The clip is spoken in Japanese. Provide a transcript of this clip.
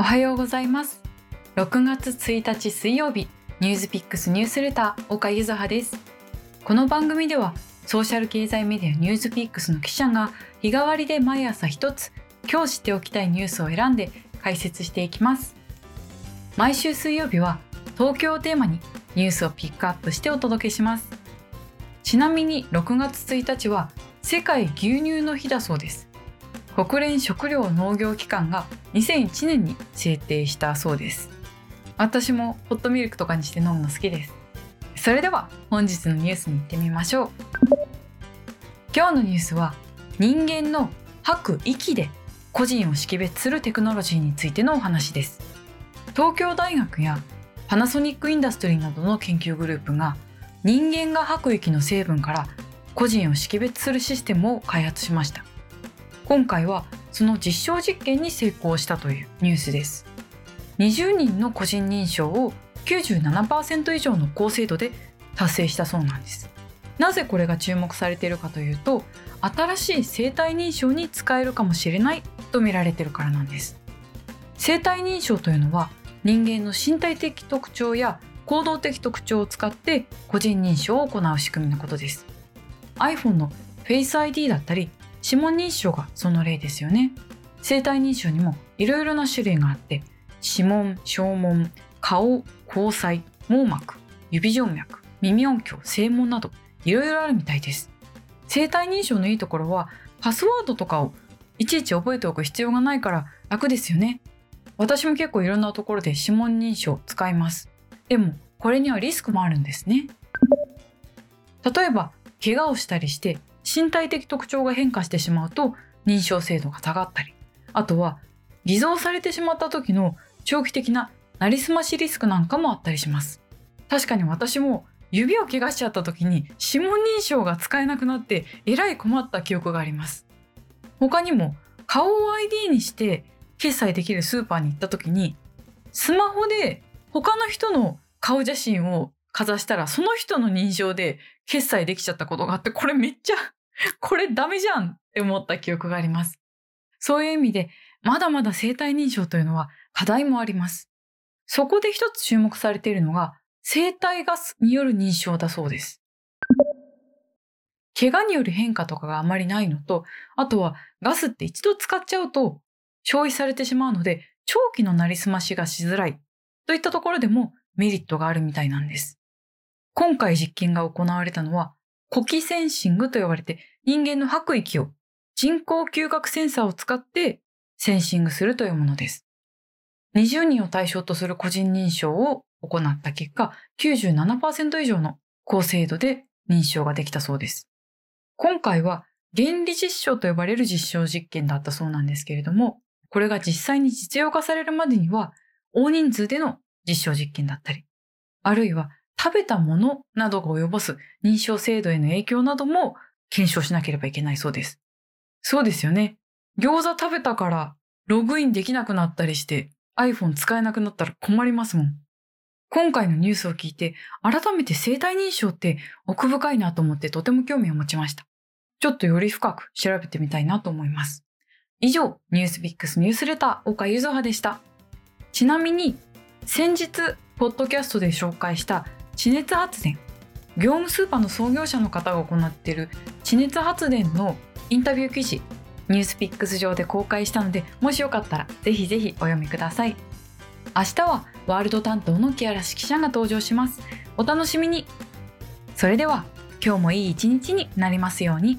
おはようございます。6月1日水曜日ニュースピックスニュースレター岡ゆずはです。この番組ではソーシャル経済メディアニュースピックスの記者が日替わりで毎朝一つ今日知っておきたいニュースを選んで解説していきます。毎週水曜日は東京をテーマにニュースをピックアップしてお届けします。ちなみに6月1日は世界牛乳の日だそうです。国連食糧農業機関が2001年に制定したそうです。私もホットミルクとかにして飲むの好きです。それでは本日のニュースに行ってみましょう。今日のニュースは人間の吐く息で個人を識別するテクノロジーについてのお話です。東京大学やパナソニックインダストリーなどの研究グループが人間が吐く息の成分から個人を識別するシステムを開発しました。今回はその実証実験に成功したというニュースです。20人の個人認証を97%以上の高精度で達成したそうなんです。なぜこれが注目されているかというと新しい生体認証に使えるかもしれないと見られているからなんです。生体認証というのは人間の身体的特徴や行動的特徴を使って個人認証を行う仕組みのことです。iPhone の Face ID だったり指紋認証がその例ですよね。生体認証にもいろいろな種類があって指紋小紋顔交際網膜指静脈耳音響声紋などいろいろあるみたいです。生体認証のいいところはパスワードとかをいちいち覚えておく必要がないから楽ですよね。私も結構いろんなところで指紋認証使います。でもこれにはリスクもあるんですね。例えば怪我をしたりして身体的特徴が変化してしまうと認証精度が下がったりあとは偽造されてしまった時の長期的ななりすましリスクなんかもあったりします。確かに私も指を怪我しちゃった時に指紋認証が使えなくなってえらい困った記憶があります。他にも顔を ID にして決済できるスーパーに行った時にスマホで他の人の顔写真をかざしたらその人の認証で決済できちゃったことがあってこれめっちゃ これダメじゃんって思った記憶があります。そういう意味でまだまだ生体認証というのは課題もあります。そこで一つ注目されているのが生体ガスによる認証だそうです。怪我による変化とかがあまりないのと、あとはガスって一度使っちゃうと消費されてしまうので長期のなりすましがしづらいといったところでもメリットがあるみたいなんです。今回実験が行われたのは呼気センシングと呼ばれて人間の吐く息を人工嗅覚センサーを使ってセンシングするというものです。20人を対象とする個人認証を行った結果、97%以上の高精度で認証ができたそうです。今回は原理実証と呼ばれる実証実験だったそうなんですけれども、これが実際に実用化されるまでには大人数での実証実験だったり、あるいは食べたものなどが及ぼす認証制度への影響なども検証しなければいけないそうです。そうですよね。餃子食べたからログインできなくなったりして iPhone 使えなくなったら困りますもん。今回のニュースを聞いて改めて生体認証って奥深いなと思ってとても興味を持ちました。ちょっとより深く調べてみたいなと思います。以上、ニュースビックスニュースレター岡ゆずはでした。ちなみに先日ポッドキャストで紹介した地熱発電。業務スーパーの創業者の方が行っている地熱発電のインタビュー記事ニュースピックス上で公開したのでもしよかったらぜひぜひお読みください。明日はワールド担当の木原記者が登場します。お楽しみに。それでは今日もいい一日になりますように。